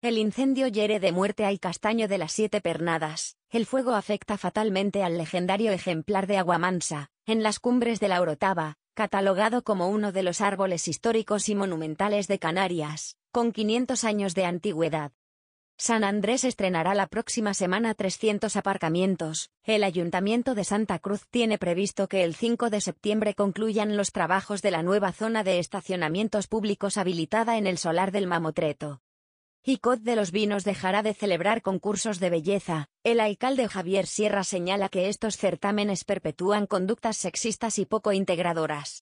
El incendio hiere de muerte al castaño de las siete pernadas. El fuego afecta fatalmente al legendario ejemplar de aguamansa, en las cumbres de la Orotava, catalogado como uno de los árboles históricos y monumentales de Canarias, con 500 años de antigüedad. San Andrés estrenará la próxima semana 300 aparcamientos. El Ayuntamiento de Santa Cruz tiene previsto que el 5 de septiembre concluyan los trabajos de la nueva zona de estacionamientos públicos habilitada en el solar del Mamotreto. ICOT de los Vinos dejará de celebrar concursos de belleza. El alcalde Javier Sierra señala que estos certámenes perpetúan conductas sexistas y poco integradoras.